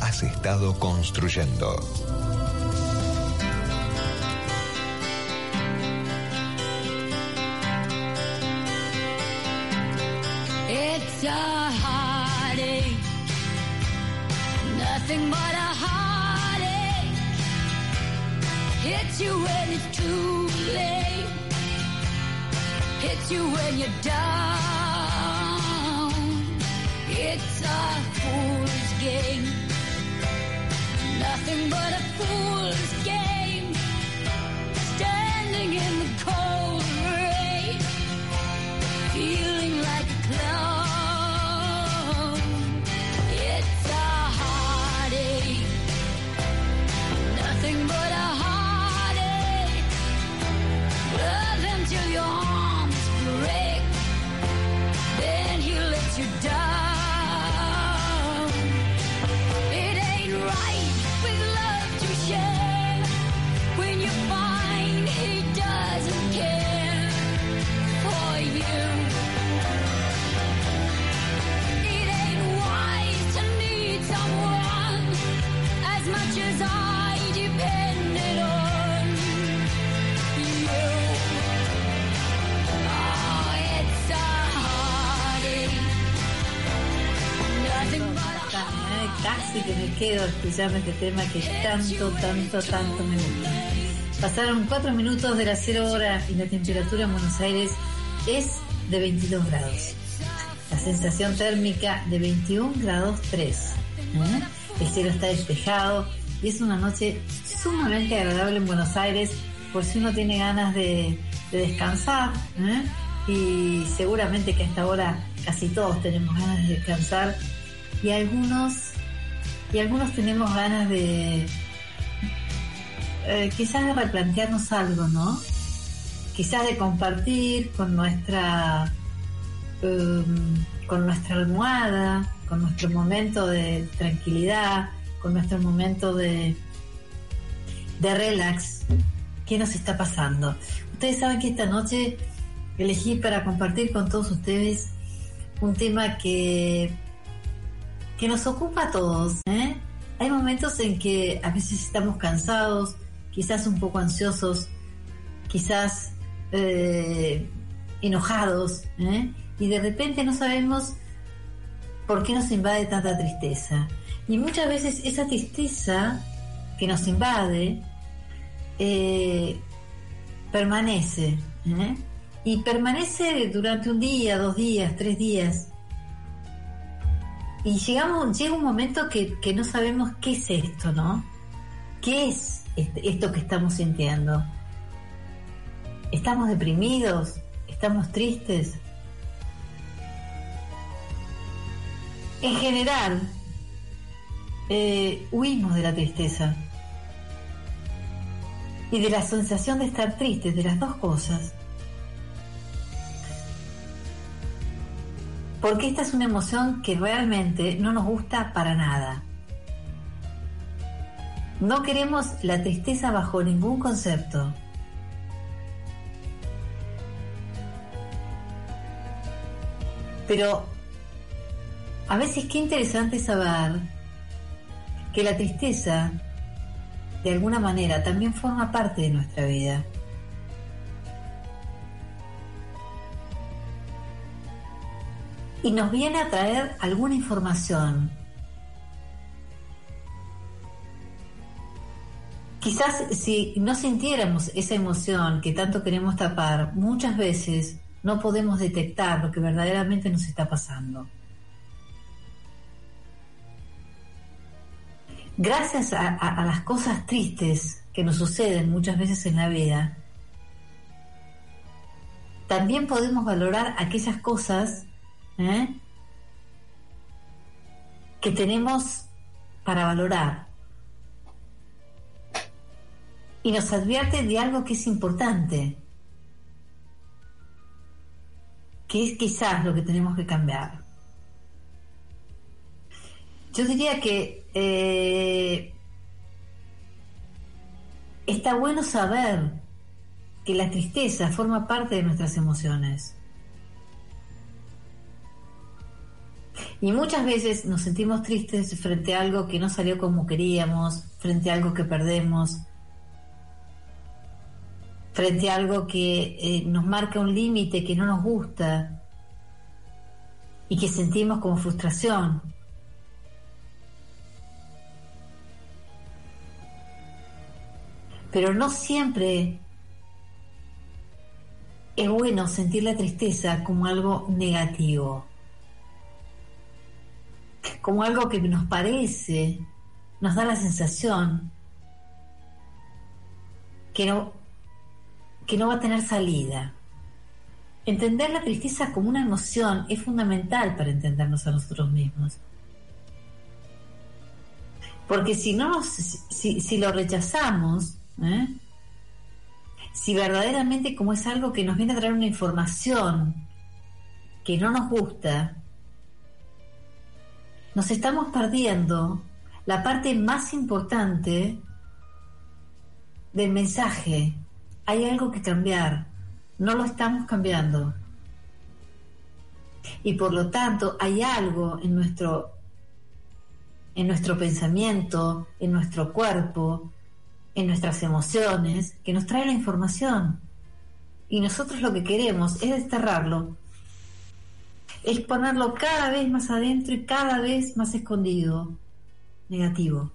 has estado construyendo. It's a heartache, nothing but a heartache. Hits you when it's too late, hits you when you're down. It's a fool's game, nothing but a fool's game. Standing in the cold quedo escuchando este tema que tanto, tanto, tanto me gusta. Pasaron cuatro minutos de las cero hora y la temperatura en Buenos Aires es de 22 grados. La sensación térmica de 21 grados 3. ¿eh? El cielo está despejado y es una noche sumamente agradable en Buenos Aires por si uno tiene ganas de, de descansar. ¿eh? Y seguramente que a esta hora casi todos tenemos ganas de descansar y algunos y algunos tenemos ganas de eh, quizás de replantearnos algo, ¿no? Quizás de compartir con nuestra em, con nuestra almohada, con nuestro momento de tranquilidad, con nuestro momento de de relax. ¿Qué nos está pasando? Ustedes saben que esta noche elegí para compartir con todos ustedes un tema que que nos ocupa a todos. ¿eh? Hay momentos en que a veces estamos cansados, quizás un poco ansiosos, quizás eh, enojados, ¿eh? y de repente no sabemos por qué nos invade tanta tristeza. Y muchas veces esa tristeza que nos invade permanece, y permanece durante un día, dos días, tres días. Y llegamos, llega un momento que, que no sabemos qué es esto, ¿no? ¿Qué es este- esto que estamos sintiendo? ¿Estamos deprimidos? ¿Estamos tristes? En general, eh, huimos de la tristeza y de la sensación de estar tristes, de las dos cosas. Porque esta es una emoción que realmente no nos gusta para nada. No queremos la tristeza bajo ningún concepto. Pero a veces qué interesante saber que la tristeza de alguna manera también forma parte de nuestra vida. Y nos viene a traer alguna información Quizás si no sintiéramos esa emoción que tanto queremos tapar, muchas veces no podemos detectar lo que verdaderamente nos está pasando. Gracias a, las cosas tristes que nos suceden muchas veces en la vida, también podemos valorar aquellas cosas ¿eh? que tenemos para valorar. Y nos advierte de algo que es importante, que es quizás lo que tenemos que cambiar. Yo diría que eh, está bueno saber que la tristeza forma parte de nuestras emociones. Y muchas veces nos sentimos tristes frente a algo que no salió como queríamos, frente a algo que perdemos, frente a algo que eh, nos marca un límite que no nos gusta y que sentimos como frustración. Pero no siempre es bueno sentir la tristeza como algo negativo, como algo que nos parece, nos da la sensación que no, que no va a tener salida. Entender la tristeza como una emoción es fundamental para entendernos a nosotros mismos. Porque si no nos- si, si lo rechazamos, ¿eh? si verdaderamente como es algo que nos viene a traer una información que no nos gusta, nos estamos perdiendo la parte más importante del mensaje. Hay algo que cambiar, no lo estamos cambiando. Y por lo tanto hay algo en nuestro en nuestro pensamiento, en nuestro cuerpo, en nuestras emociones, que nos trae la información. Y nosotros lo que queremos es desterrarlo, es ponerlo cada vez más adentro y cada vez más escondido, negativo.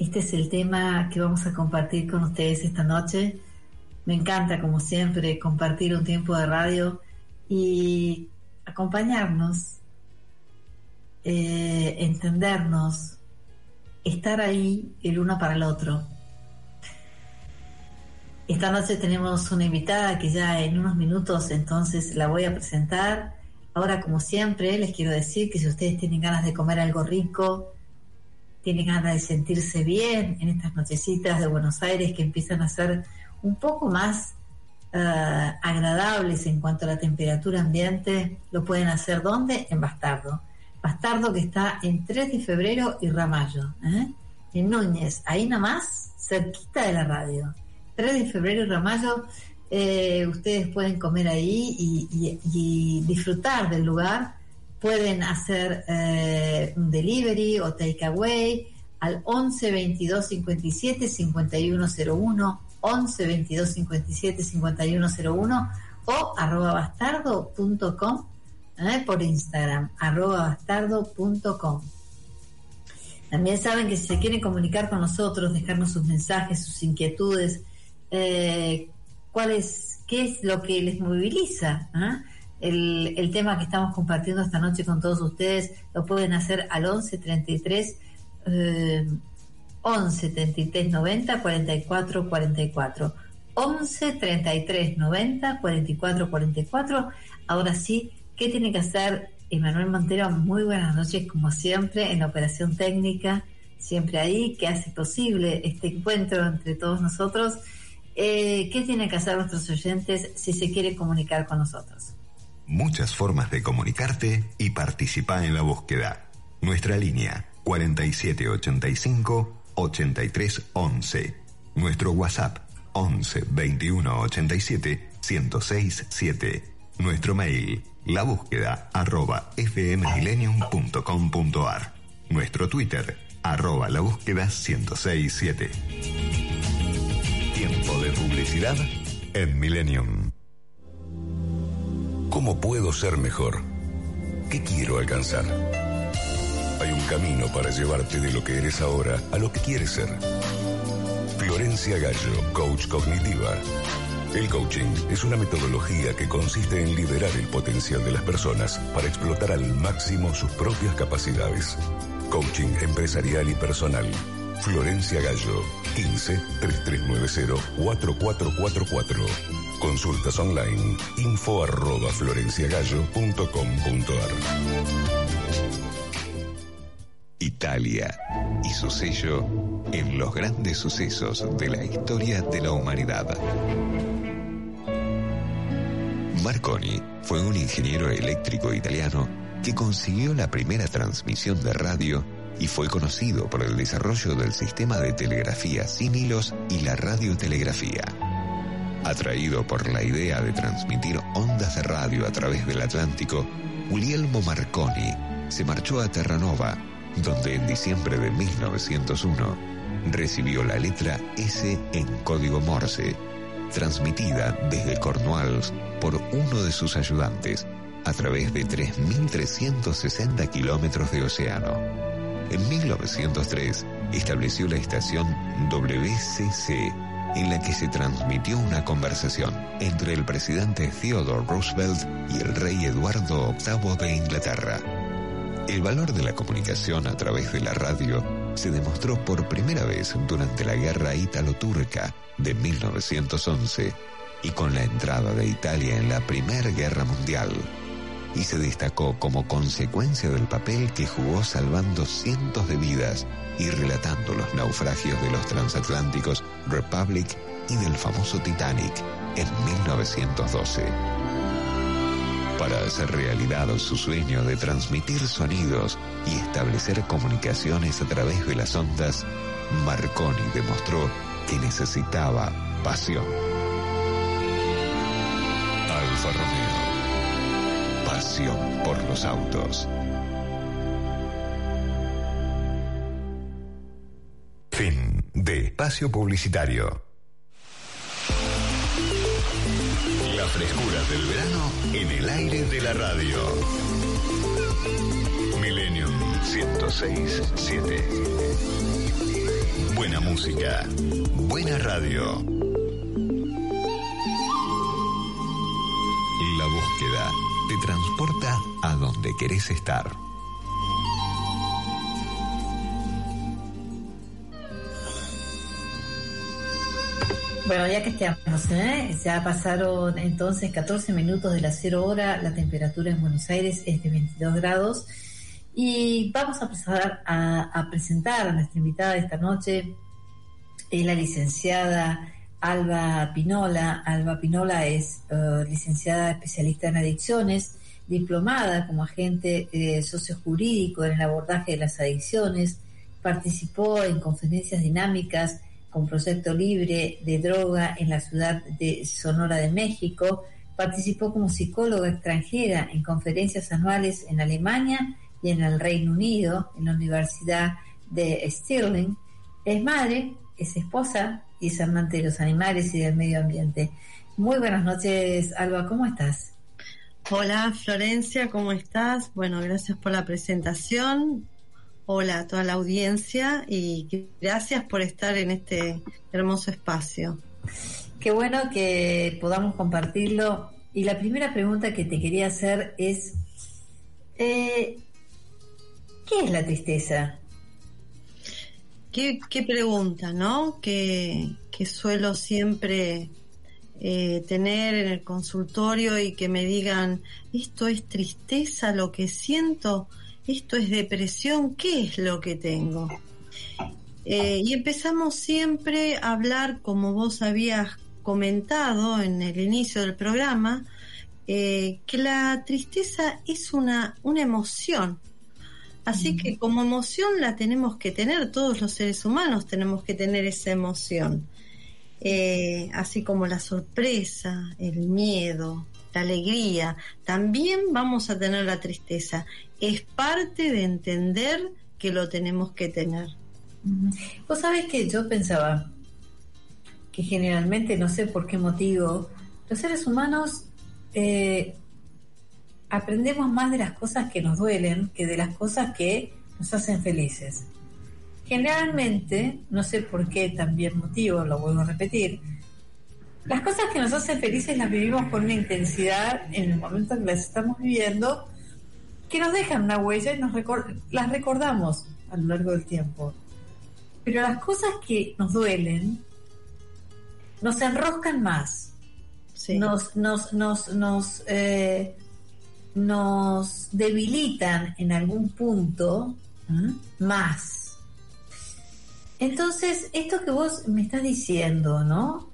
Este es el tema que vamos a compartir con ustedes esta noche. Me encanta, como siempre, compartir un tiempo de radio y acompañarnos, eh, entendernos, estar ahí el uno para el otro. Esta noche tenemos una invitada que ya en unos minutos entonces la voy a presentar. Ahora, como siempre, les quiero decir que si ustedes tienen ganas de comer algo rico, tienen ganas de sentirse bien en estas nochecitas de Buenos Aires que empiezan a ser un poco más eh, agradables en cuanto a la temperatura ambiente, lo pueden hacer ¿dónde? En Bastardo. Bastardo que está en 3 de febrero y Ramallo, ¿eh? en Núñez, ahí nomás, cerquita de la radio. 3 de febrero y Ramallo, eh, ustedes pueden comer ahí y, disfrutar del lugar. Pueden hacer eh, un delivery o takeaway al 11 22 57 5101, 11 22 57 5101 o arroba bastardo.com ¿eh? por Instagram, arroba bastardo.com. También saben que si se quieren comunicar con nosotros, dejarnos sus mensajes, sus inquietudes, eh, cuál es, qué es lo que les moviliza. ¿ah? El, el tema que estamos compartiendo esta noche con todos ustedes lo pueden hacer al 11 33 eh, 11 33 90 44 44 11 33 90 44 44 ahora sí ¿qué tiene que hacer Emanuel Montero? muy buenas noches como siempre en la operación técnica siempre ahí que hace posible este encuentro entre todos nosotros Eh, ¿qué tienen que hacer nuestros oyentes si se quiere comunicar con nosotros? Muchas formas de comunicarte y participar en la búsqueda. Nuestra línea 4785-8311. Nuestro WhatsApp 11 21 87 1067 7. Nuestro mail la búsqueda arroba. Nuestro Twitter arroba la búsqueda 1067. Publicidad en Millennium. ¿Cómo puedo ser mejor? ¿Qué quiero alcanzar? Hay un camino para llevarte de lo que eres ahora a lo que quieres ser. Florencia Gallo, coach cognitiva. El coaching es una metodología que consiste en liberar el potencial de las personas para explotar al máximo sus propias capacidades. Coaching empresarial y personal. Florencia Gallo, 15 3390 4444. Consultas online, info arroba florenciagallo.com.ar. Italia y su sello en los grandes sucesos de la historia de la humanidad. Marconi fue un ingeniero eléctrico italiano que consiguió la primera transmisión de radio y fue conocido por el desarrollo del sistema de telegrafía sin hilos y la radiotelegrafía. Atraído por la idea de transmitir ondas de radio a través del Atlántico, Guglielmo Marconi se marchó a Terranova, donde en diciembre de 1901 recibió la letra S en código Morse, transmitida desde Cornwalls por uno de sus ayudantes a través de 3.360 kilómetros de océano. En 1903 estableció la estación WCC en la que se transmitió una conversación entre el presidente Theodore Roosevelt y el rey Eduardo VIII de Inglaterra. El valor de la comunicación a través de la radio se demostró por primera vez durante la guerra ítalo-turca de 1911 y con la entrada de Italia en la Primera Guerra Mundial y se destacó como consecuencia del papel que jugó salvando cientos de vidas y relatando los naufragios de los transatlánticos Republic y del famoso Titanic en 1912. Para hacer realidad su sueño de transmitir sonidos y establecer comunicaciones a través de las ondas, Marconi demostró que necesitaba pasión. Los autos. Fin de espacio publicitario. La frescura del verano en el aire de la radio. Millennium 1067. Buena música, buena radio. Transporta a donde querés estar. Bueno, ya que estamos, ¿eh? ya pasaron entonces 14 minutos de la cero hora, la temperatura en Buenos Aires es de 22 grados y vamos a empezar a, presentar a nuestra invitada de esta noche, es la licenciada Alba Pinola. Alba Pinola es uh, licenciada especialista en adicciones, diplomada como agente eh, sociojurídico en el abordaje de las adicciones, participó en conferencias dinámicas con Proyecto Libre de Droga en la ciudad de Sonora de México, participó como psicóloga extranjera en conferencias anuales en Alemania y en el Reino Unido, en la Universidad de Stirling, es madre, es esposa y es amante de los animales y del medio ambiente. Muy buenas noches, Alba, ¿cómo estás? Hola Florencia, ¿cómo estás? Bueno, gracias por la presentación. Hola a toda la audiencia y gracias por estar en este hermoso espacio. Qué bueno que podamos compartirlo. Y la primera pregunta que te quería hacer es, eh, ¿qué es la tristeza? Qué, qué pregunta, ¿no? Que, que suelo siempre eh, tener en el consultorio y que me digan, esto es tristeza, lo que siento, esto es depresión, ¿qué es lo que tengo? Eh, y empezamos siempre a hablar, como vos habías comentado en el inicio del programa, eh, que la tristeza es una, una emoción. Así que como emoción la tenemos que tener, todos los seres humanos tenemos que tener esa emoción. Eh, así como la sorpresa, el miedo, la alegría, también vamos a tener la tristeza. Es parte de entender que lo tenemos que tener. Vos sabés que yo pensaba que generalmente, no sé por qué motivo, los seres humanos eh, aprendemos más de las cosas que nos duelen que de las cosas que nos hacen felices. Generalmente, no sé por qué también motivo, lo vuelvo a repetir, las cosas que nos hacen felices las vivimos con una intensidad en el momento en que las estamos viviendo, que nos dejan una huella y nos las recordamos a lo largo del tiempo. Pero las cosas que nos duelen nos enroscan más, Sí. nos, nos, nos, nos, eh, nos debilitan en algún punto más. Entonces, esto que vos me estás diciendo, ¿no?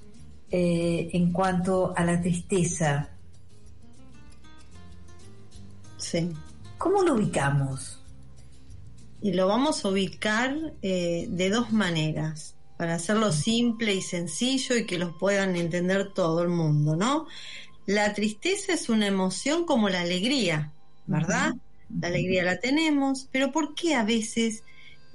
Eh, en cuanto a la tristeza, Sí. ¿cómo lo ubicamos? Y lo vamos a ubicar eh, de dos maneras, para hacerlo simple y sencillo y que los puedan entender todo el mundo, ¿no? La tristeza es una emoción como la alegría, ¿verdad? La alegría la tenemos, pero ¿por qué a veces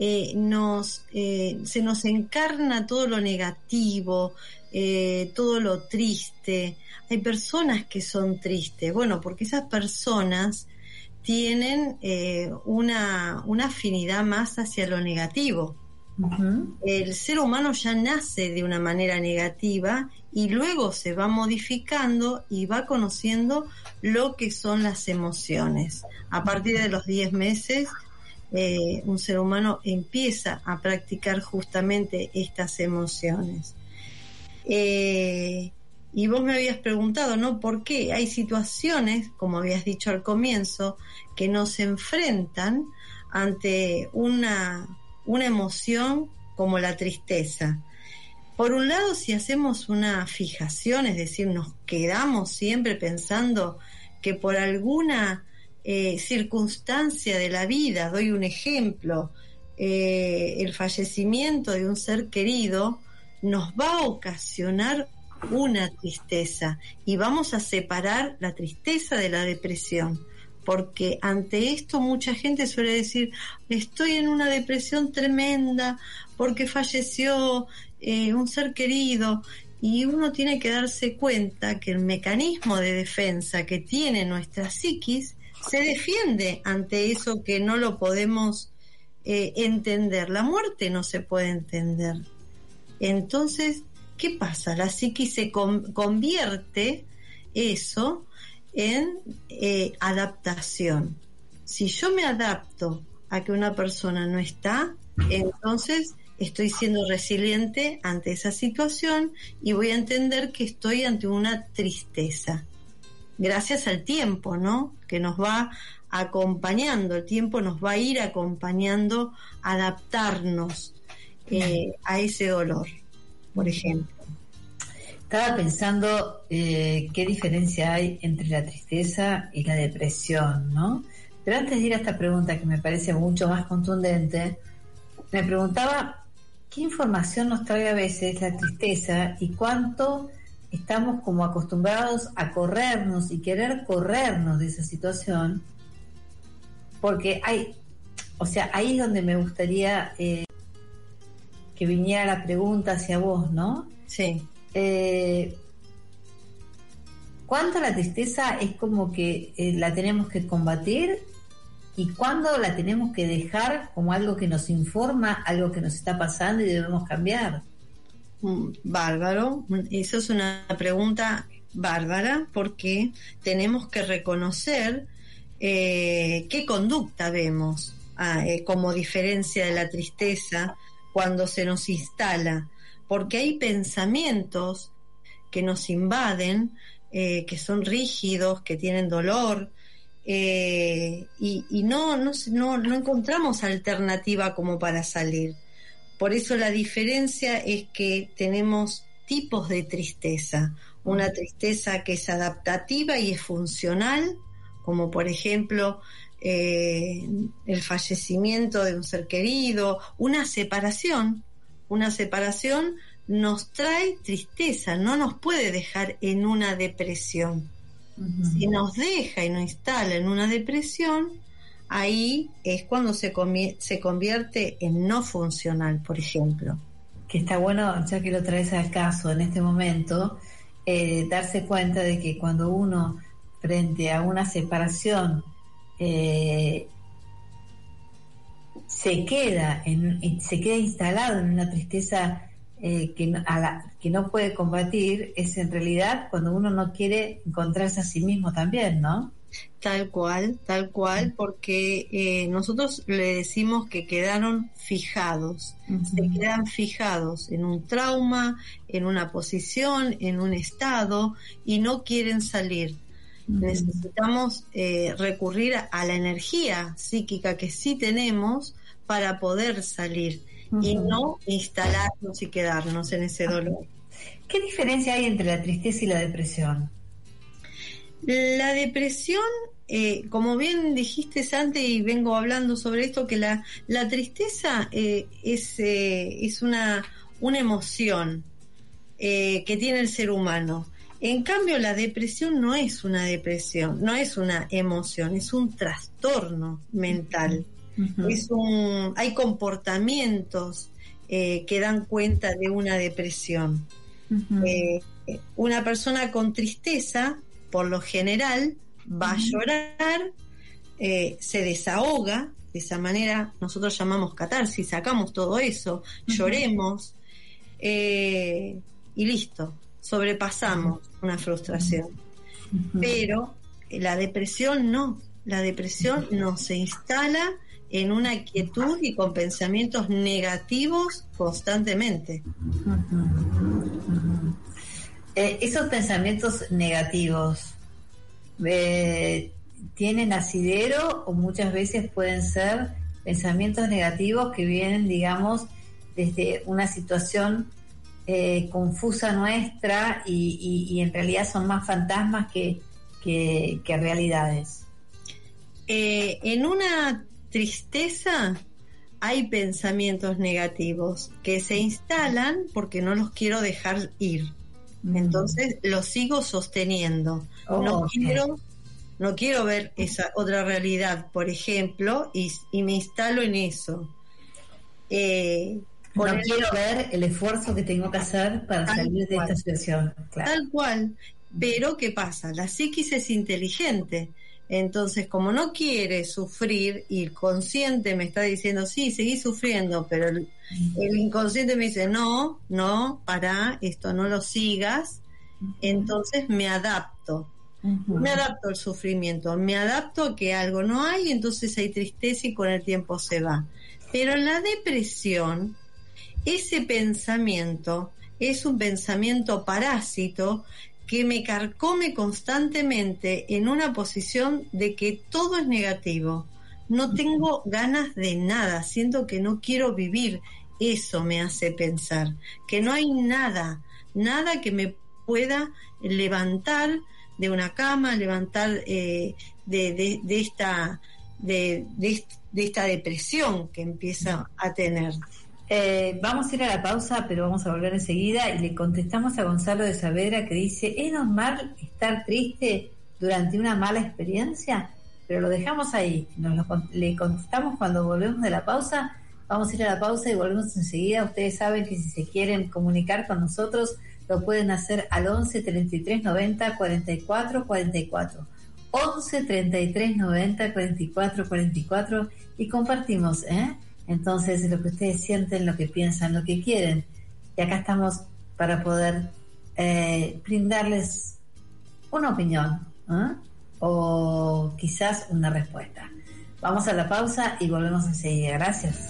eh, nos, eh, se nos encarna todo lo negativo, eh, todo lo triste? Hay personas que son tristes, bueno, porque esas personas tienen eh, una, una afinidad más hacia lo negativo. El ser humano ya nace de una manera negativa y luego se va modificando y va conociendo lo que son las emociones. A partir de los 10 meses, eh, un ser humano empieza a practicar justamente estas emociones. Eh, y vos me habías preguntado, ¿no? ¿Por qué hay situaciones, como habías dicho al comienzo, que nos enfrentan ante una, una emoción como la tristeza? Por un lado, si hacemos una fijación, es decir, nos quedamos siempre pensando que por alguna eh, circunstancia de la vida, doy un ejemplo, eh, el fallecimiento de un ser querido nos va a ocasionar una tristeza y vamos a separar la tristeza de la depresión. Porque ante esto mucha gente suele decir, estoy en una depresión tremenda porque falleció eh, un ser querido y uno tiene que darse cuenta que el mecanismo de defensa que tiene nuestra psiquis se defiende ante eso que no lo podemos eh, entender. La muerte no se puede entender. Entonces, ¿qué pasa? La psiquis se con- convierte eso en eh, adaptación. Si yo me adapto a que una persona no está, entonces estoy siendo resiliente ante esa situación y voy a entender que estoy ante una tristeza. Gracias al tiempo, ¿no? Que nos va acompañando, el tiempo nos va a ir acompañando a adaptarnos eh, a ese dolor, por ejemplo. Estaba pensando eh, qué diferencia hay entre la tristeza y la depresión, ¿no? Pero antes de ir a esta pregunta que me parece mucho más contundente, me preguntaba qué información nos trae a veces la tristeza y cuánto estamos como acostumbrados a corrernos y querer corrernos de esa situación, porque hay, o sea, ahí es donde me gustaría eh, que viniera la pregunta hacia vos, ¿no? Sí. eh, ¿cuánto la tristeza es como que eh, la tenemos que combatir y cuándo la tenemos que dejar como algo que nos informa, algo que nos está pasando y debemos cambiar? Mm, Bárbaro, eso es una pregunta bárbara porque tenemos que reconocer eh, qué conducta vemos ah, eh, como diferencia de la tristeza cuando se nos instala, porque hay pensamientos que nos invaden, eh, que son rígidos, que tienen dolor, eh, y, y no, no, no, no encontramos alternativa como para salir. Por eso la diferencia es que tenemos tipos de tristeza. Una tristeza que es adaptativa y es funcional, como por ejemplo eh, el fallecimiento de un ser querido, una separación. Una separación nos trae tristeza, no nos puede dejar en una depresión. Si nos deja y nos instala en una depresión, ahí es cuando se, convi- se convierte en no funcional, por ejemplo. Que está bueno, ya que lo traes al caso en este momento, eh, darse cuenta de que cuando uno frente a una separación eh, se queda, en, se queda instalado en una tristeza eh, que no puede combatir, es en realidad cuando uno no quiere encontrarse a sí mismo también, ¿no? Tal cual, tal cual, porque eh, nosotros le decimos que quedaron fijados, se quedan fijados en un trauma, en una posición, en un estado y no quieren salir. Necesitamos eh, recurrir a la energía psíquica que sí tenemos para poder salir y no instalarnos y quedarnos en ese dolor. ¿Qué diferencia hay entre la tristeza y la depresión? La depresión, eh, como bien dijiste antes y vengo hablando sobre esto, que la, la tristeza eh, es, eh, es una, una emoción eh, que tiene el ser humano. En cambio, la depresión no es una depresión, no es una emoción, es un trastorno mental. Es un, hay comportamientos eh, que dan cuenta de una depresión. Una persona con tristeza, por lo general, va a llorar, eh, se desahoga, de esa manera nosotros llamamos catarsis, sacamos todo eso, lloremos eh, y listo, sobrepasamos una frustración. Pero la depresión no, la depresión no se instala en una quietud y con pensamientos negativos constantemente. Eh, esos pensamientos negativos eh, tienen asidero o muchas veces pueden ser pensamientos negativos que vienen, digamos, desde una situación eh, confusa nuestra y, en realidad son más fantasmas que, realidades. En una tristeza hay pensamientos negativos que se instalan porque no los quiero dejar ir. Entonces los sigo sosteniendo. Oh, no quiero no quiero ver esa otra realidad, por ejemplo, y, y me instalo en eso. Eh, No el- quiero ver el esfuerzo que tengo que hacer para Tal salir de cual. esta situación. Claro. Tal cual. Pero, ¿qué pasa? La psiquis es inteligente. Entonces, como no quiere sufrir y el consciente me está diciendo, sí, seguí sufriendo, pero el, el inconsciente me dice, no, no, para, esto no lo sigas. Entonces me adapto. Me adapto al sufrimiento, me adapto a que algo no hay, entonces hay tristeza y con el tiempo se va. Pero en la depresión, ese pensamiento es un pensamiento parásito que me carcome constantemente en una posición de que todo es negativo. No tengo ganas de nada, siento que no quiero vivir. Eso me hace pensar que no hay nada, nada que me pueda levantar de una cama, levantar eh, de, de- de esta de, de est- de esta depresión que empieza a tener. Eh, vamos a ir a la pausa, pero vamos a volver enseguida y le contestamos a Gonzalo de Saavedra que dice, ¿es normal estar triste durante una mala experiencia? Pero lo dejamos ahí, nos lo le contestamos cuando volvemos de la pausa. Vamos a ir a la pausa y volvemos enseguida. Ustedes saben que si se quieren comunicar con nosotros, lo pueden hacer al 11 33 90 44 44. 11 33 90 44 44 y compartimos, ¿eh? Entonces, lo que ustedes sienten, lo que piensan, lo que quieren. Y acá estamos para poder eh, brindarles una opinión ¿eh? o quizás una respuesta. Vamos a la pausa y volvemos enseguida. Gracias.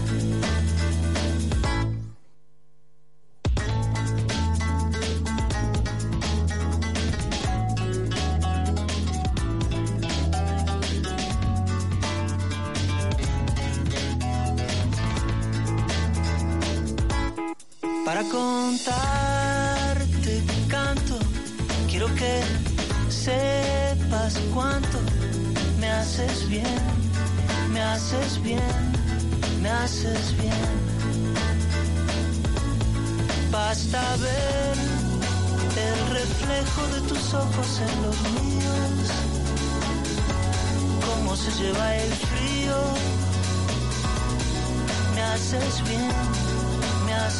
Para contarte canto, quiero que sepas cuánto me haces bien, me haces bien, me haces bien. Basta ver el reflejo de tus ojos en los míos, cómo se lleva el frío, me haces bien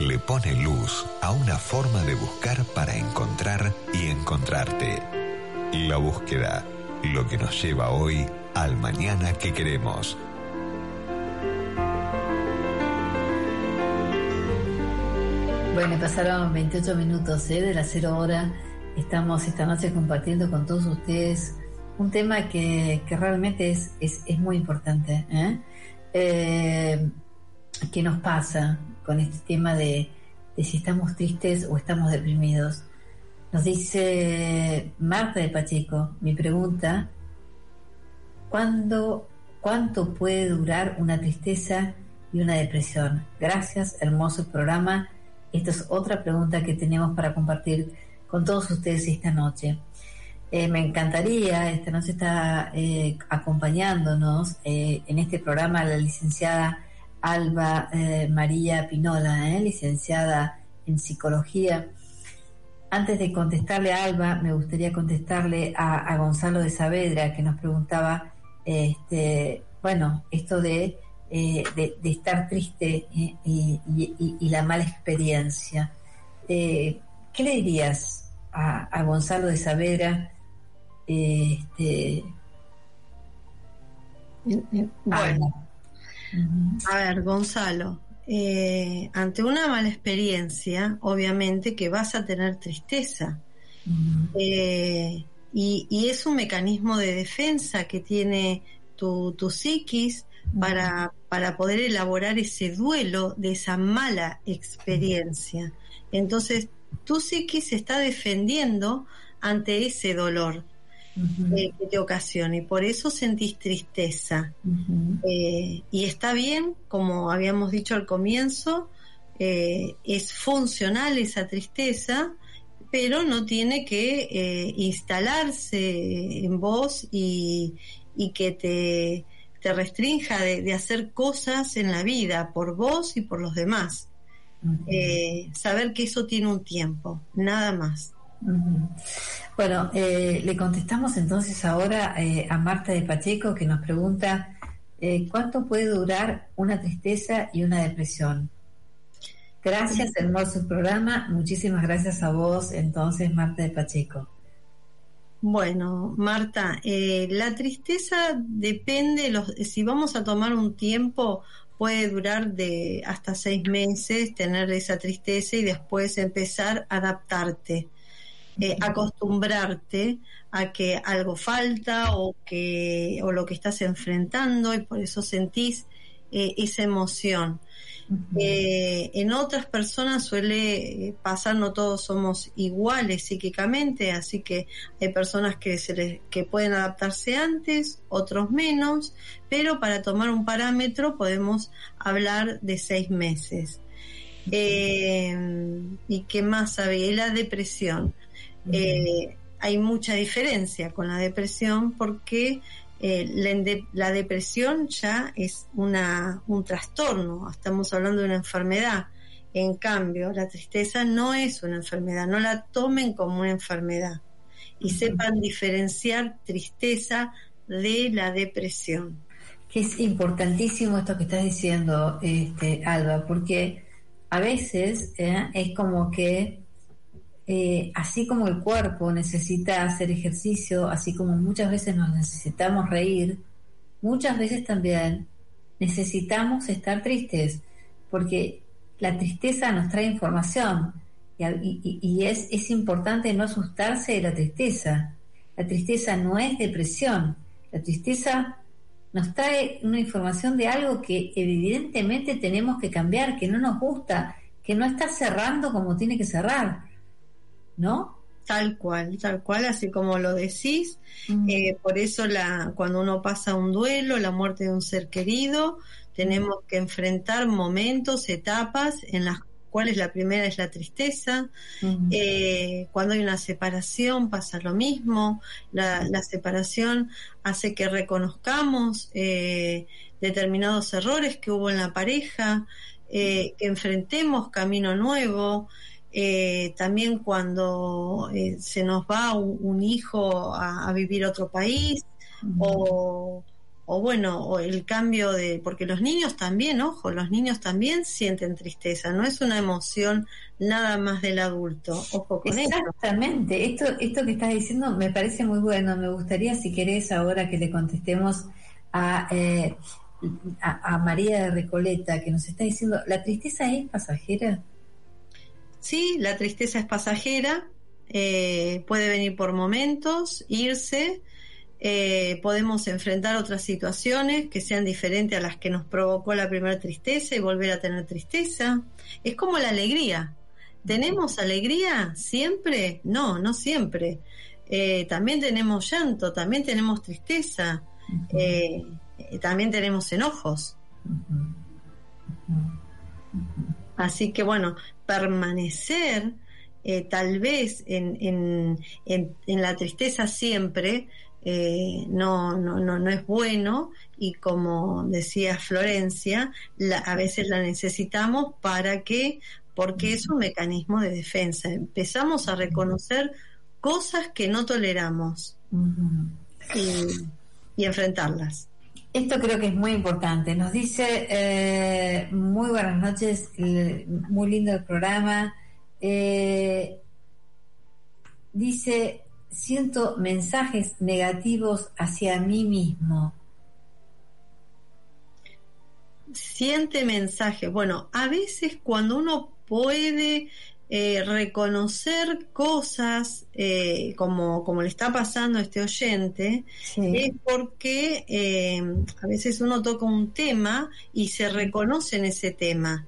Le pone luz a una forma de buscar para encontrar y encontrarte. La búsqueda, lo que nos lleva hoy al mañana que queremos. Bueno, pasaron 28 minutos ¿eh? de la cero hora. Estamos esta noche compartiendo con todos ustedes un tema que, realmente es, es, es muy importante. ¿eh? Eh, ¿Qué nos pasa con este tema de, si estamos tristes o estamos deprimidos? Nos dice Marta de Pacheco, mi pregunta, ¿cuándo, ¿cuánto puede durar una tristeza y una depresión? Gracias, hermoso programa. Esta es otra pregunta que tenemos para compartir con todos ustedes esta noche. Eh, me encantaría, esta noche está eh, acompañándonos eh, en este programa la licenciada Alba eh, María Pinola, eh, licenciada en psicología. Antes de contestarle a Alba, me gustaría contestarle a, a Gonzalo de Saavedra, que nos preguntaba, este, bueno, esto de, eh, de, de estar triste y, y- y- y la mala experiencia. ¿Qué le dirías a, a Gonzalo de Saavedra? Este, Bueno, a ver, Gonzalo, eh, ante una mala experiencia, obviamente que vas a tener tristeza. Eh, y, y es un mecanismo de defensa que tiene tu, tu psiquis para, para poder elaborar ese duelo de esa mala experiencia. Entonces, tu psiquis se está defendiendo ante ese dolor eh, que te ocasiona y por eso sentís tristeza. Eh, y está bien, como habíamos dicho al comienzo, eh, es funcional esa tristeza, pero no tiene que instalarse en vos y, y que te, te restrinja de, de hacer cosas en la vida por vos y por los demás. Saber que eso tiene un tiempo, nada más. Bueno, eh, le contestamos entonces ahora eh, a Marta de Pacheco que nos pregunta eh, cuánto puede durar una tristeza y una depresión. Gracias, hermoso programa. Muchísimas gracias a vos, entonces, Marta de Pacheco. Bueno, Marta, eh, la tristeza depende, los, si vamos a tomar un tiempo, puede durar de hasta seis meses, tener esa tristeza y después empezar a adaptarte, eh, acostumbrarte a que algo falta o que o lo que estás enfrentando y por eso sentís eh, esa emoción. Eh, en otras personas suele pasar, no todos somos iguales psíquicamente, así que hay personas que, se les, que pueden adaptarse antes, otros menos, pero para tomar un parámetro podemos hablar de seis meses. Eh, ¿Y qué más había? La depresión. Eh, hay mucha diferencia con la depresión porque eh, la, depresión ya es una, un trastorno, estamos hablando de una enfermedad. En cambio, la tristeza no es una enfermedad, no la tomen como una enfermedad. Y sepan diferenciar tristeza de la depresión. que es importantísimo esto que estás diciendo, este, Alba, porque a veces eh, es como que eh, así como el cuerpo necesita hacer ejercicio, así como muchas veces nos necesitamos reír, muchas veces también necesitamos estar tristes, porque la tristeza nos trae información y, es importante no asustarse de la tristeza. La tristeza no es depresión, la tristeza nos trae una información de algo que evidentemente tenemos que cambiar, que no nos gusta, que no está cerrando como tiene que cerrar, ¿no? Tal cual, tal cual, así como lo decís. Eh, por eso la, cuando uno pasa un duelo, la muerte de un ser querido, tenemos que enfrentar momentos, etapas en las cuales la primera es la tristeza. Eh, cuando hay una separación pasa lo mismo. La, la separación hace que reconozcamos eh, determinados errores que hubo en la pareja, eh, que enfrentemos camino nuevo. Eh, también cuando eh, se nos va un, un hijo a, a vivir a otro país o, o bueno, o el cambio de, porque los niños también, ojo, los niños también sienten tristeza, no es una emoción nada más del adulto, ojo con eso. Exactamente, esto, esto que estás diciendo me parece muy bueno. Me gustaría, si querés, ahora que le contestemos a, eh, a, a María de Recoleta, que nos está diciendo, ¿la tristeza es pasajera? Sí, la tristeza es pasajera, eh, puede venir por momentos, irse, eh, podemos enfrentar otras situaciones que sean diferentes a las que nos provocó la primera tristeza y volver a tener tristeza. Es como la alegría. ¿Tenemos alegría siempre? No, no siempre. Eh, también tenemos llanto, también tenemos tristeza, eh, también tenemos enojos. Así que bueno, permanecer eh, tal vez en, en, en, en la tristeza siempre eh, no, no, no, no es bueno y como decía Florencia, la- a veces la necesitamos para que, porque es un mecanismo de defensa. Empezamos a reconocer cosas que no toleramos y, y enfrentarlas. Esto creo que es muy importante. Nos dice, eh, muy buenas noches, muy lindo el programa. Eh, dice, siento mensajes negativos hacia mí mismo. siente mensajes. Bueno, a veces cuando uno puede eh, reconocer cosas eh, como, como le está pasando a este oyente, es porque eh, a veces uno toca un tema y se reconoce en ese tema.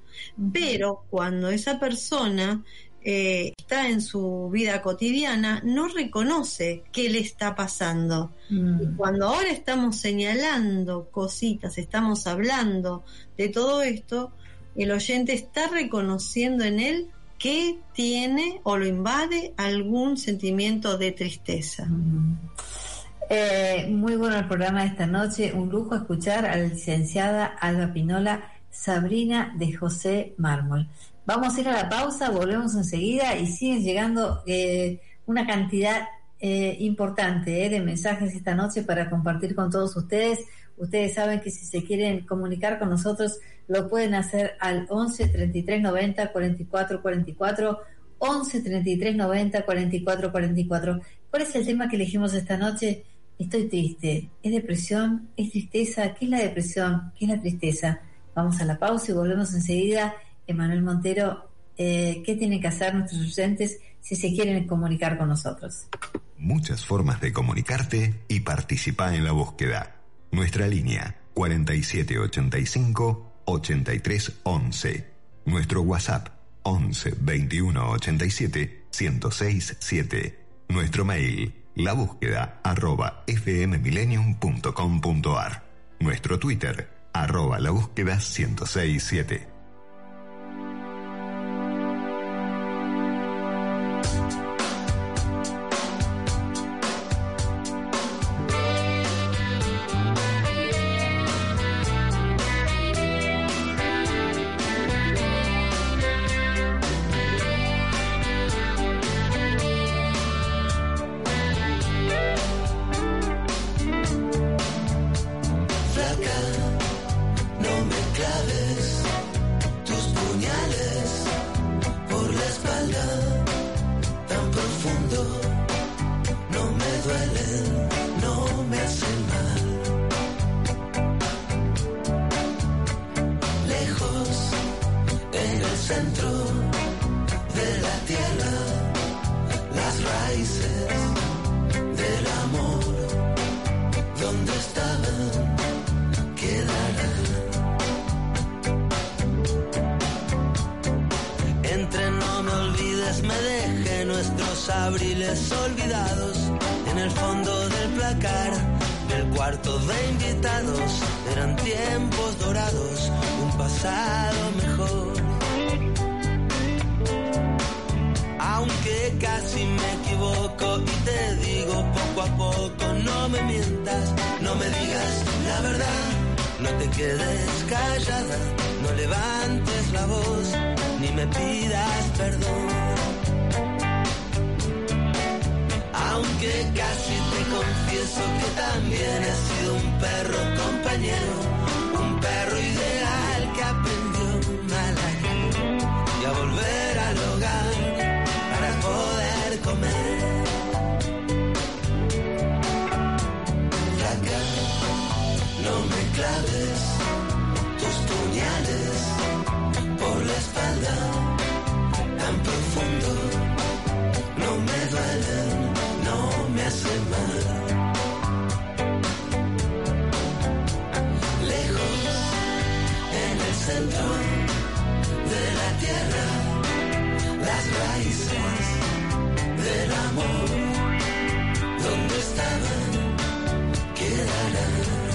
Pero cuando esa persona está en su vida cotidiana, no reconoce qué le está pasando. Y cuando ahora estamos señalando cositas, estamos hablando de todo esto, el oyente está reconociendo en él que tiene o lo invade algún sentimiento de tristeza. Eh, muy bueno el programa de esta noche. Un lujo escuchar a la licenciada Alba Pinola, Sabrina de José Mármol. Vamos a ir a la pausa, volvemos enseguida y siguen llegando eh, una cantidad eh, importante de mensajes esta noche para compartir con todos ustedes. Ustedes saben que si se quieren comunicar con nosotros lo pueden hacer al 11 33 90 44 44 11 33 90 44 44. ¿Cuál es el tema que elegimos esta noche? Estoy triste. ¿Es depresión? ¿Es tristeza? ¿Qué es la depresión? ¿Qué es la tristeza? Vamos a la pausa y volvemos enseguida. Emanuel Montero, eh, ¿qué tienen que hacer nuestros oyentes si se quieren comunicar con nosotros? Muchas formas de comunicarte y participar en la búsqueda. Nuestra línea 4785 8311. Nuestro WhatsApp 11 21 87 1067 7. Nuestro mail la búsqueda arroba fmmillennium.com.ar. Nuestro Twitter arroba la búsqueda 1067. Centro de la tierra, las raíces del amor, donde estaban, quedarán.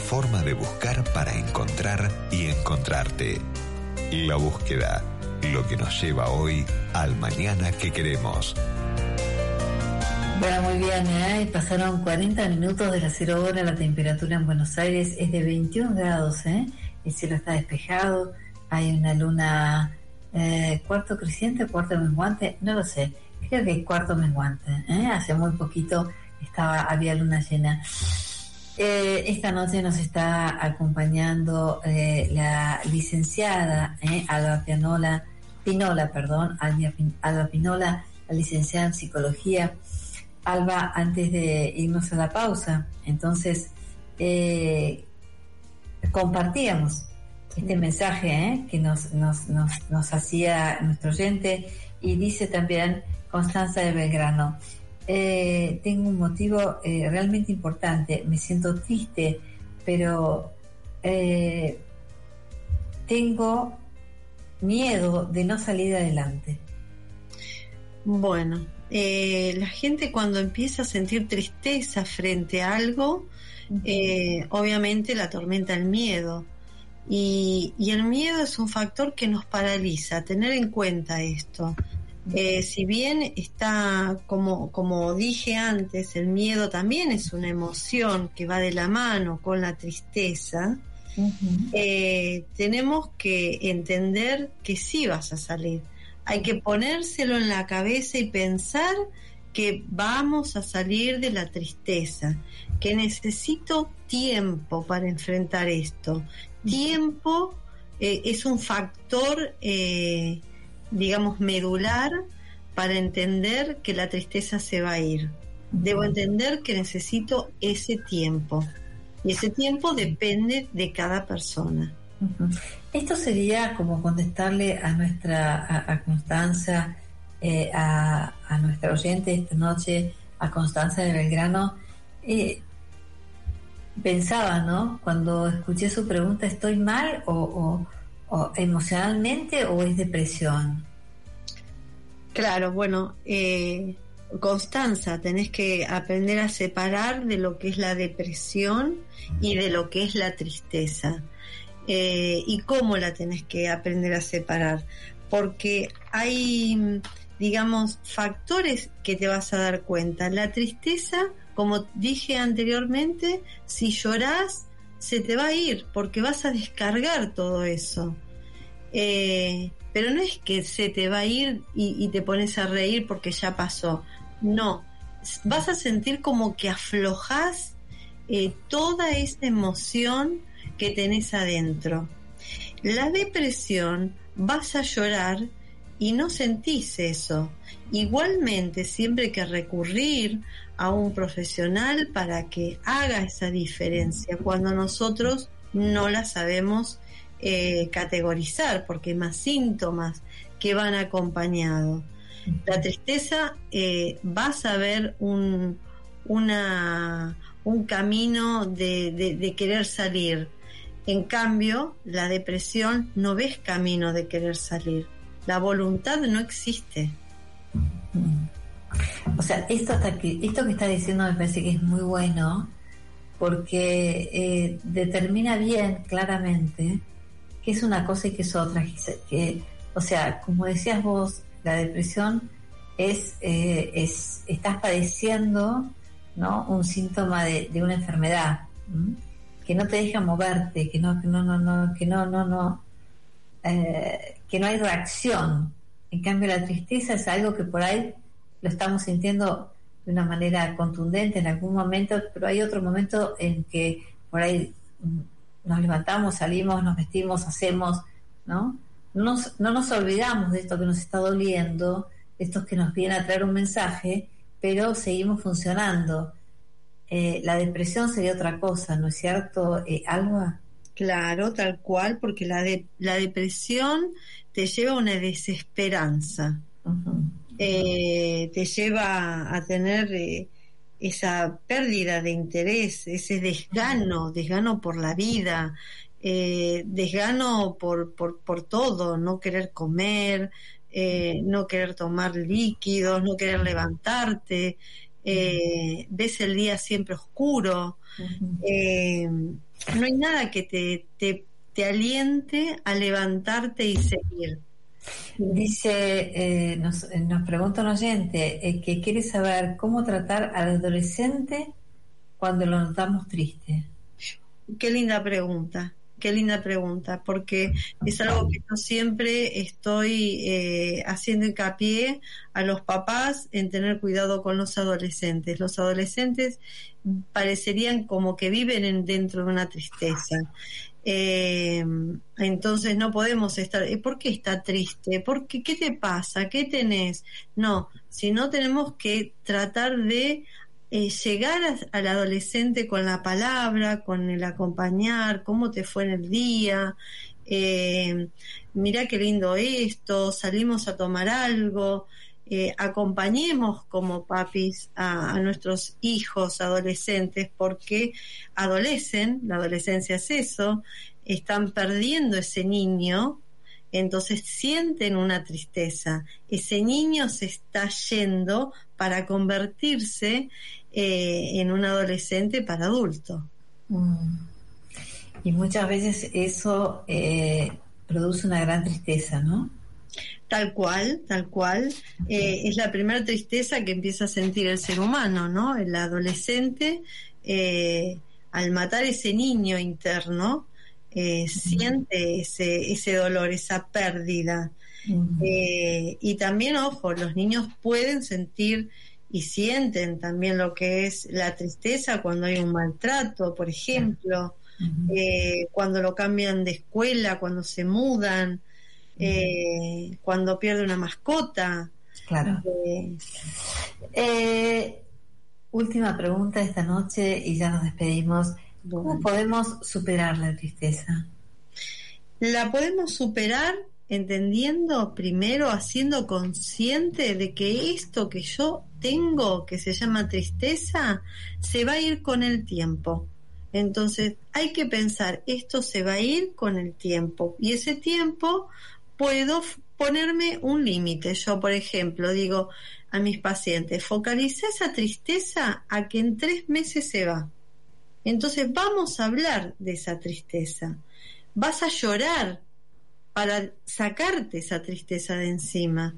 Forma de buscar para encontrar y encontrarte. La búsqueda, lo que nos lleva hoy al mañana que queremos. Bueno, muy bien, ¿eh? pasaron 40 minutos de la cero hora, la temperatura en Buenos Aires es de 21 grados, ¿eh? el cielo está despejado, hay una luna eh, cuarto creciente, cuarto menguante, no lo sé, creo que es cuarto menguante, ¿eh? hace muy poquito estaba había luna llena. Eh, esta noche nos está acompañando eh, la licenciada eh, Alba Pinola, Pinola, perdón, Alba, Pin- Alba Pinola, la licenciada en psicología. Alba, antes de irnos a la pausa, entonces compartíamos este mensaje que nos, nos hacía nuestro oyente y dice también Constanza de Belgrano, eh, tengo un motivo eh, realmente importante, me siento triste, pero eh, tengo miedo de no salir adelante. Bueno, la gente cuando empieza a sentir tristeza frente a algo, obviamente la tormenta el miedo. Y, y el miedo es un factor que nos paraliza, tener en cuenta esto. Eh, si bien está, como, como dije antes, el miedo también es una emoción que va de la mano con la tristeza, eh, tenemos que entender que sí vas a salir. Hay que ponérselo en la cabeza y pensar que vamos a salir de la tristeza. que necesito tiempo para enfrentar esto. Tiempo eh, es un factor, eh, digamos, medular para entender que la tristeza se va a ir. Debo entender que necesito ese tiempo. Y ese tiempo depende de cada persona. Esto sería como contestarle a nuestra a, a Constanza, eh, a, a nuestra oyente esta noche, a Constanza de Belgrano. Eh, pensaba, ¿no? Cuando escuché su pregunta, ¿estoy mal o, o- o emocionalmente o es depresión? Claro, bueno, eh, Constanza, tenés que aprender a separar de lo que es la depresión y de lo que es la tristeza. Eh, ¿Y cómo la tenés que aprender a separar? Porque hay, digamos, factores que te vas a dar cuenta. La tristeza, como dije anteriormente, si llorás, se te va a ir porque vas a descargar todo eso. Eh, pero no es que se te va a ir y, te pones a reír porque ya pasó. No, vas a sentir como que aflojas eh, toda esa emoción que tenés adentro. La depresión, vas a llorar y no sentís eso. Igualmente, siempre que recurrir a un profesional para que haga esa diferencia cuando nosotros no la sabemos eh, categorizar, porque hay más síntomas que van acompañados. La tristeza, eh, vas a ver un, una, un camino de, de- de querer salir. En cambio, la depresión no ves camino de querer salir. La voluntad no existe. O sea, esto, hasta que, esto que está diciendo me parece que es muy bueno porque eh, determina bien claramente qué es una cosa y qué es otra. O sea, como decías vos, la depresión es, eh, es estás padeciendo ¿no? un síntoma de, una enfermedad que no te deja moverte, que no, que no, no, no, que no, no, no, eh, que no hay reacción. En cambio, la tristeza es algo que por ahí lo estamos sintiendo de una manera contundente en algún momento, pero hay otro momento en que por ahí mm, nos levantamos, salimos, nos vestimos, hacemos, ¿no? No nos, no nos olvidamos de esto que nos está doliendo, de esto que nos viene a traer un mensaje, pero seguimos funcionando. Eh, la depresión sería otra cosa, ¿no es cierto, eh, Alba? Claro, tal cual, porque la, de, la depresión te lleva a una desesperanza. Ujú. Eh, te lleva a tener eh, esa pérdida de interés, ese desgano, desgano por la vida, eh, desgano por, por, por todo, no querer comer, no querer tomar líquidos, no querer levantarte, ves el día siempre oscuro, no hay nada que te, te, te aliente a levantarte y seguir. Dice, eh, nos, eh, nos pregunta un oyente eh, que quiere saber cómo tratar al adolescente cuando lo notamos triste. Qué linda pregunta, qué linda pregunta, porque es algo que yo siempre estoy eh, haciendo hincapié a los papás en tener cuidado con los adolescentes. Los adolescentes parecerían como que viven en- dentro de una tristeza. Eh, entonces no podemos estar, "Eh, ¿por qué está triste? ¿Por qué, ¿Qué te pasa? ¿Qué tenés? No, sino tenemos que tratar de eh, llegar al adolescente con la palabra, con el acompañar, cómo te fue en el día, eh, mira qué lindo esto, salimos a tomar algo, eh, acompañemos como papis a, nuestros hijos adolescentes porque adolecen, la adolescencia es eso, están perdiendo ese niño, entonces sienten una tristeza. Ese niño se está yendo para convertirse eh, en un adolescente para adulto. Mm. Y muchas veces eso eh, produce una gran tristeza, ¿no? Tal cual, tal cual. Eh, es la primera tristeza que empieza a sentir el ser humano, ¿no? El adolescente, eh, al matar ese niño interno, eh, siente ese, ese dolor, esa pérdida. Eh, y también, ojo, los niños pueden sentir y sienten también lo que es la tristeza cuando hay un maltrato, por ejemplo, cuando lo cambian de escuela, cuando se mudan, eh, cuando pierde una mascota. Claro. Eh, Eh, última pregunta esta noche y ya nos despedimos. ¿Cómo podemos superar la tristeza? la podemos superar entendiendo primero, haciendo consciente de que esto que yo tengo, que se llama tristeza, se va a ir con el tiempo. Entonces hay que pensar, esto se va a ir con el tiempo y ese tiempo puedo ponerme un límite. Yo, por ejemplo, digo a mis pacientes, focaliza esa tristeza a que en tres meses se va. Entonces vamos a hablar de esa tristeza. Vas a llorar para sacarte esa tristeza de encima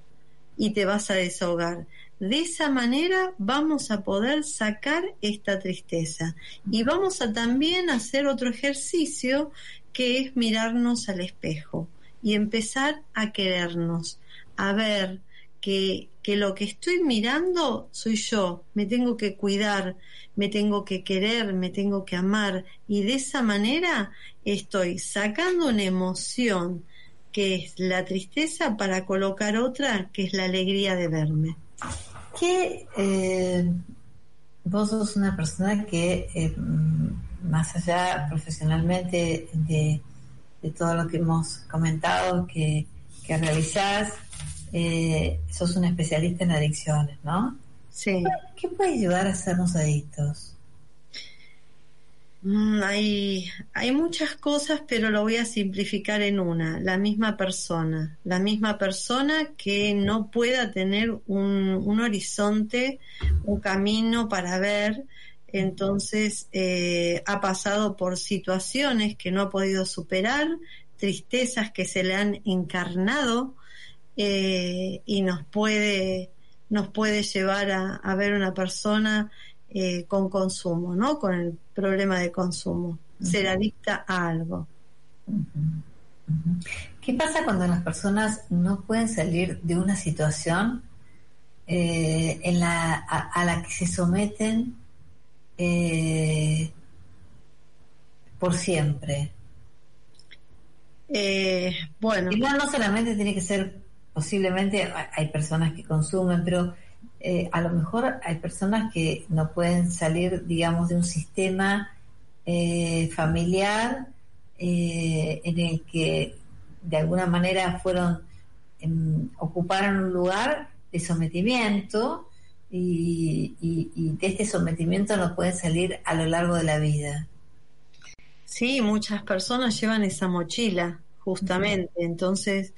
y te vas a desahogar. De esa manera vamos a poder sacar esta tristeza y vamos a también hacer otro ejercicio que es mirarnos al espejo y empezar a querernos, a ver que, que lo que estoy mirando soy yo, me tengo que cuidar, me tengo que querer, me tengo que amar y de esa manera estoy sacando una emoción que es la tristeza para colocar otra que es la alegría de verme. Que eh, vos sos una persona que, eh, más allá profesionalmente de, de todo lo que hemos comentado que, que realizás, eh, sos una especialista en adicciones, ¿no? Sí. ¿Qué puede ayudar a hacernos adictos? Mm, hay, hay muchas cosas, pero lo voy a simplificar en una. La misma persona. La misma persona que no pueda tener un, un horizonte, un camino para ver. Entonces eh, ha pasado por situaciones que no ha podido superar, tristezas que se le han encarnado eh, y nos puede, nos puede llevar a, a ver una persona eh, con consumo, ¿no? Con el problema de consumo, ser adicta a algo. ¿Qué pasa cuando las personas no pueden salir de una situación en la, a, a la que se someten eh, por siempre? Eh, bueno, Igual no solamente tiene que ser, posiblemente hay- personas que consumen, pero eh, a lo mejor hay personas que no pueden salir, digamos, de un sistema eh, familiar en el que de alguna manera fueron, em, ocuparon un lugar de sometimiento y, y- y de este sometimiento no pueden salir a lo largo de la vida. Sí, muchas personas llevan esa mochila, justamente. Entonces,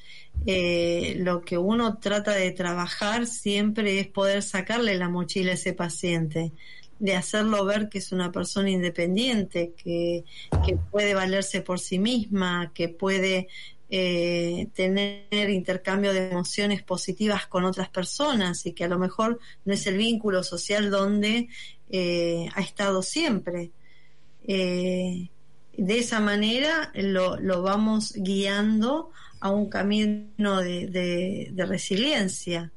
eh, lo que uno trata de trabajar siempre es poder sacarle la mochila a ese paciente, de hacerlo ver que es una persona independiente, que, que puede valerse por sí misma, que puede eh, tener intercambio de emociones positivas con otras personas y que a lo mejor no es el vínculo social donde eh, ha estado siempre. Eh, de esa manera lo, lo vamos guiando a un camino de, de- de resiliencia.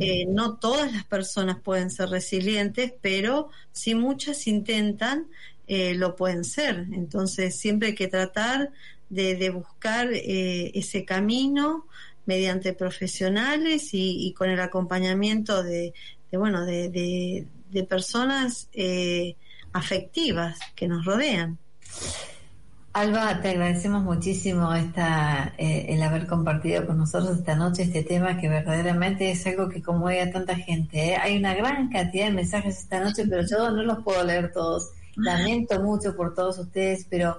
Eh, no todas las personas pueden ser resilientes, pero si muchas intentan, lo pueden ser. Entonces siempre hay que tratar de, buscar eh, ese camino mediante profesionales y, con el acompañamiento de, bueno de, de- de personas eh, afectivas que nos rodean. Alba, te agradecemos muchísimo esta, eh, el haber compartido con nosotros esta noche este tema que verdaderamente es algo que conmueve a tanta gente. ¿eh? Hay una gran cantidad de mensajes esta noche, pero yo no los puedo leer todos. Lamento mucho por todos ustedes, pero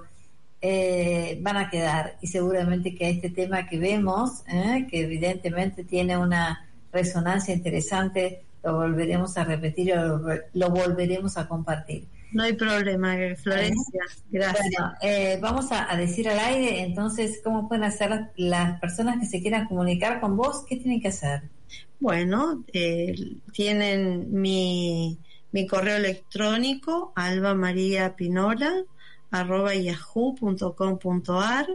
eh, van a quedar y seguramente que este tema que vemos, ¿eh? que evidentemente tiene una resonancia interesante, lo volveremos a repetir o lo, lo volveremos a compartir. No hay problema, Florencia. Gracias. Bueno, eh, vamos a, a decir al aire, entonces, ¿cómo pueden hacer las, las personas que se quieran comunicar con vos? ¿Qué tienen que hacer? Bueno, eh, tienen mi, mi correo electrónico, Alba María Pinola, arroba yahoo.com.ar,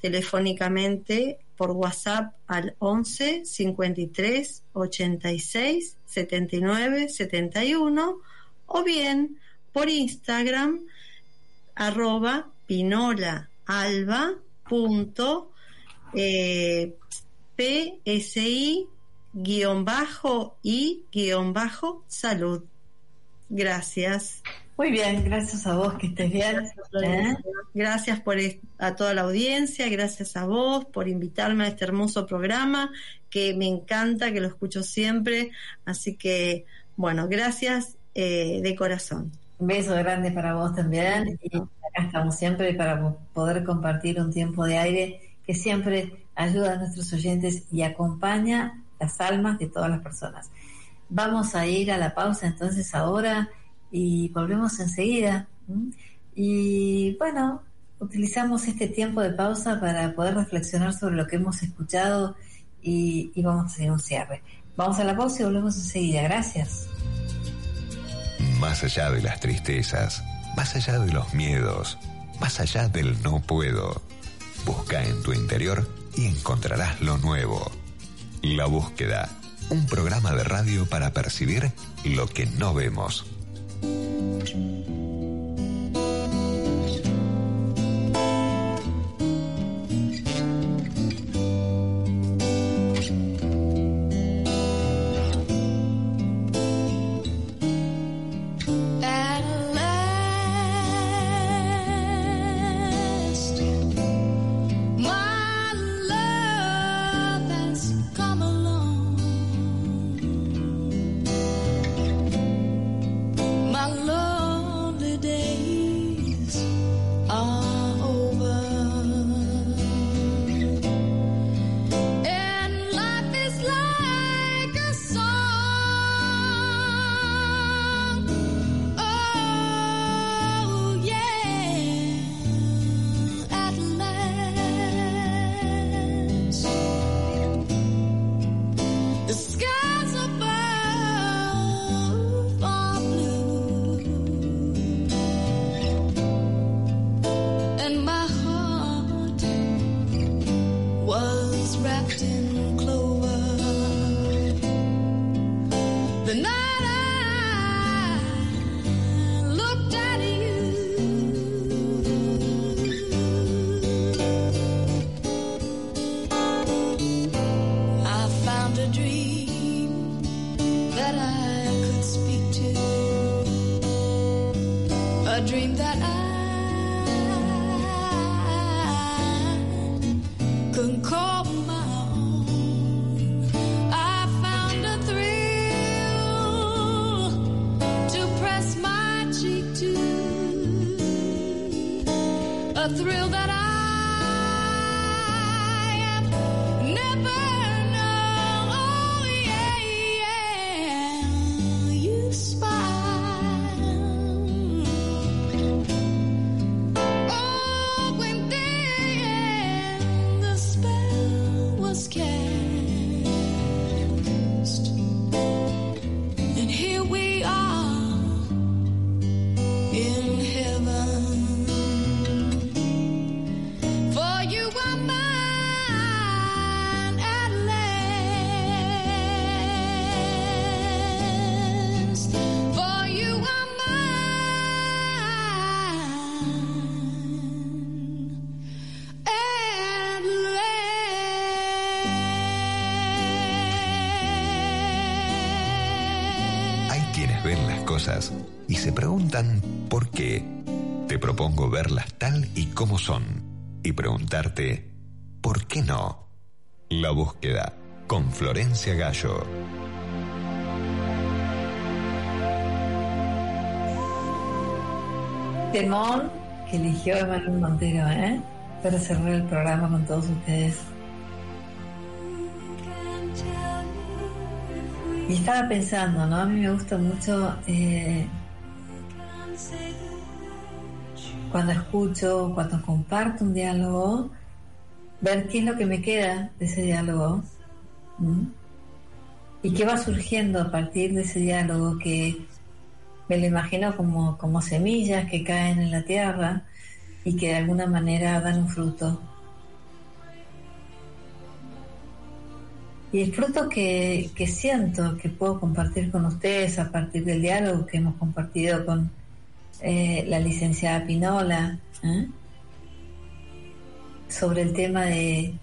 telefónicamente por WhatsApp al 11 53 86 79 71 o bien por Instagram arroba pinolaalba eh, guion bajo y guion bajo salud. Gracias. Muy bien, gracias a vos, que estés bien. ¿eh? Gracias por est- a toda la audiencia, gracias a vos por invitarme a este hermoso programa que me encanta, que lo escucho siempre. Así que, bueno, gracias eh, de corazón. Un beso grande para vos también. Y acá estamos siempre para poder compartir un tiempo de aire que siempre ayuda a nuestros oyentes y acompaña las almas de todas las personas. Vamos a ir a la pausa entonces ahora y volvemos enseguida. Y bueno, utilizamos este tiempo de pausa para poder reflexionar sobre lo que hemos escuchado y vamos a hacer un cierre. Vamos a la pausa y volvemos enseguida. Gracias. Más allá de las tristezas, más allá de los miedos, más allá del no puedo, busca en tu interior y encontrarás lo nuevo. La búsqueda, un programa de radio para percibir lo que no vemos. 嗯。Wrapped in clover. Y se preguntan por qué. Te propongo verlas tal y como son y preguntarte ¿por qué no? La búsqueda con Florencia Gallo. Temón que eligió Emanuel Montero, ¿eh? Para cerrar el programa con todos ustedes. Y estaba pensando, ¿no? A mí me gusta mucho eh, cuando escucho, cuando comparto un diálogo, ver qué es lo que me queda de ese diálogo y qué va surgiendo a partir de ese diálogo que me lo imagino como, como semillas que caen en la tierra y que de alguna manera dan un fruto. Y el fruto que, siento que puedo compartir con ustedes a partir del diálogo que hemos compartido con eh, la licenciada Pinola ¿eh? sobre el tema de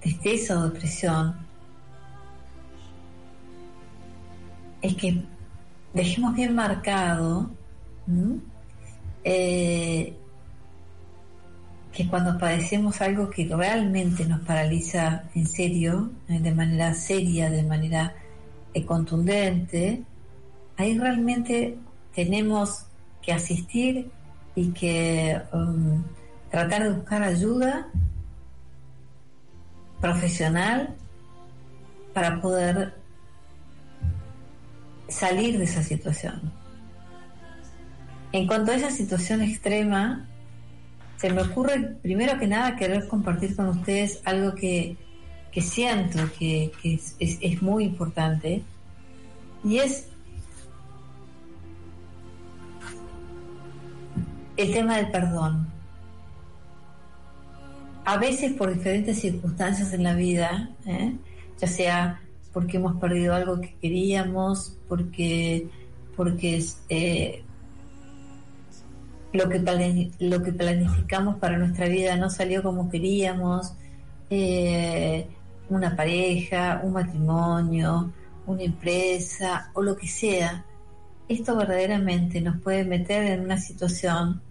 tristeza o depresión, es que dejemos bien marcado que cuando padecemos algo que realmente nos paraliza en serio, eh, de manera seria, de manera eh, contundente, ahí realmente tenemos que asistir y que um, tratar de buscar ayuda profesional para poder salir de esa situación. En cuanto a esa situación extrema, se me ocurre primero que nada querer compartir con ustedes algo que, que siento que, que es, es- muy importante y es el tema del perdón. A veces por diferentes circunstancias en la vida, ¿eh? ya sea porque hemos perdido algo que queríamos, porque, porque eh, lo que, lo que planificamos para nuestra vida no salió como queríamos, eh, una pareja, un matrimonio, una empresa o lo que sea, esto verdaderamente nos puede meter en una situación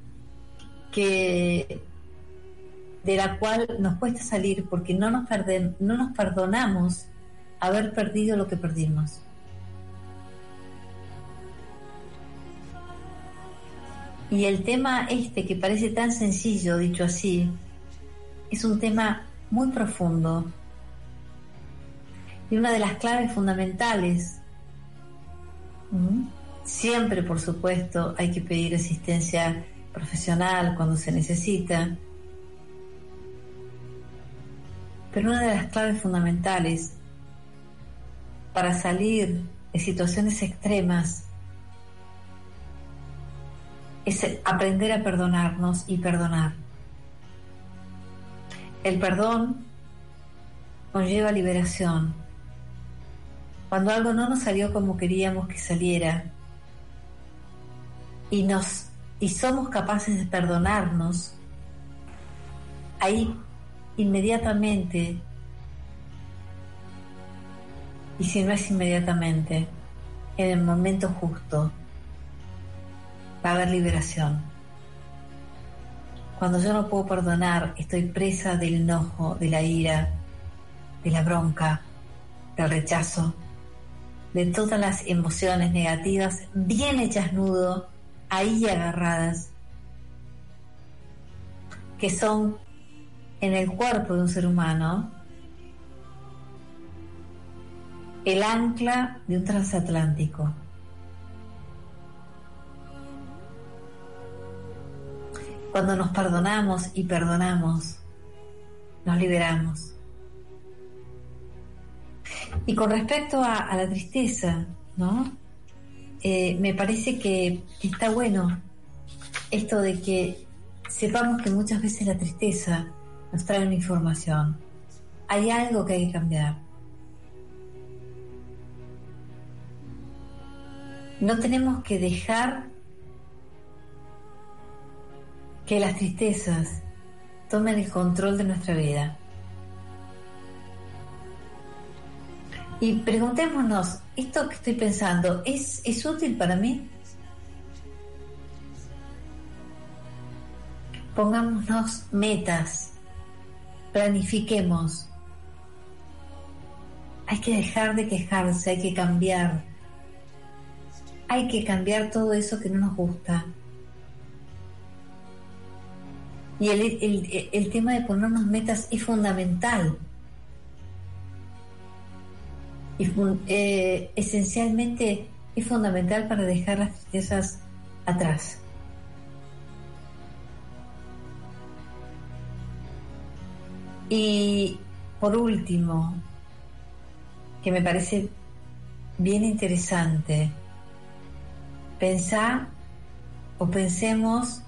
que de la cual nos cuesta salir porque no nos, perden- no nos perdonamos haber perdido lo que perdimos. Y el tema este, que parece tan sencillo, dicho así, es un tema muy profundo. Y una de las claves fundamentales, ¿m? siempre por supuesto hay que pedir asistencia profesional cuando se necesita, pero una de las claves fundamentales para salir de situaciones extremas es aprender a perdonarnos y perdonar. El perdón conlleva liberación. Cuando algo no nos salió como queríamos que saliera y nos y somos capaces de perdonarnos, ahí inmediatamente y si no es inmediatamente, en el momento justo, va a haber liberación. Cuando yo no puedo perdonar, estoy presa del enojo, de la ira, de la bronca, del rechazo, de todas las emociones negativas bien hechas nudo, ahí agarradas, que son en el cuerpo de un ser humano el ancla de un transatlántico. Cuando nos perdonamos y perdonamos, nos liberamos. Y con respecto a, la tristeza, ¿no? Eh, me parece que está bueno esto de que sepamos que muchas veces la tristeza nos trae una información. Hay algo que hay que cambiar. No tenemos que dejar que las tristezas tomen el control de nuestra vida. Y preguntémonos, ¿esto que estoy pensando es, es útil para mí? Pongámonos metas, planifiquemos. Hay que dejar de quejarse, hay que cambiar. Hay que cambiar todo eso que no nos gusta. Y el, el- el tema de ponernos metas es fundamental. Eh, esencialmente es fundamental para dejar las tristezas atrás. Y por último, que me parece bien interesante, pensar o pensemos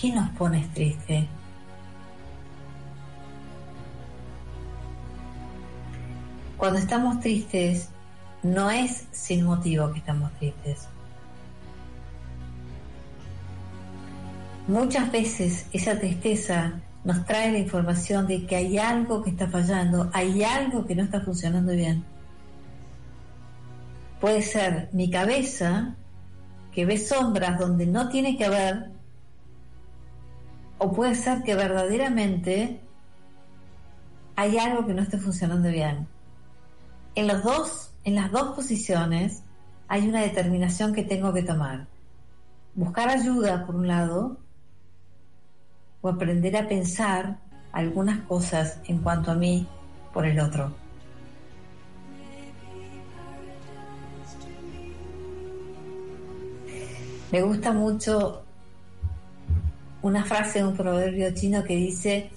¿Qué nos pone triste? Cuando estamos tristes, no es sin motivo que estamos tristes. Muchas veces esa tristeza nos trae la información de que hay algo que está fallando, hay algo que no está funcionando bien. Puede ser mi cabeza, que ve sombras donde no tiene que haber, o puede ser que verdaderamente hay algo que no esté funcionando bien. En dos, en las dos posiciones hay una determinación que tengo que tomar. Buscar ayuda por un lado o aprender a pensar algunas cosas en cuanto a mí por el otro. Me gusta mucho una frase de un proverbio chino que dice,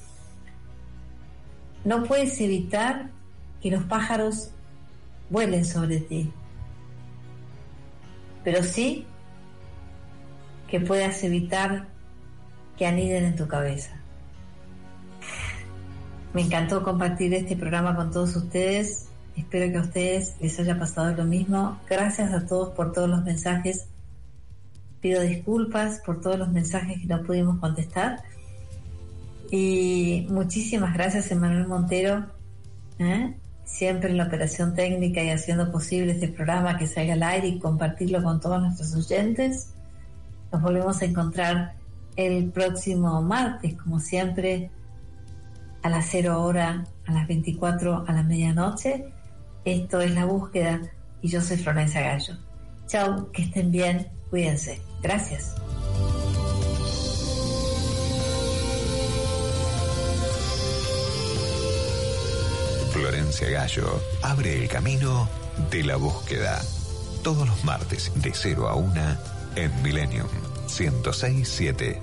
no puedes evitar que los pájaros vuelen sobre ti, pero sí que puedas evitar que aniden en tu cabeza. Me encantó compartir este programa con todos ustedes. Espero que a ustedes les haya pasado lo mismo. Gracias a todos por todos los mensajes. Pido disculpas por todos los mensajes que no pudimos contestar. Y muchísimas gracias, Emanuel Montero, ¿eh? siempre en la operación técnica y haciendo posible este programa que salga al aire y compartirlo con todos nuestros oyentes. Nos volvemos a encontrar el próximo martes, como siempre, a las 0 hora, a las 24, a la medianoche. Esto es La Búsqueda y yo soy Florencia Gallo. Chao, que estén bien, cuídense. Gracias. Florencia Gallo abre el camino de la búsqueda. Todos los martes de 0 a 1 en Millennium 1067.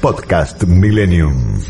Podcast Millennium.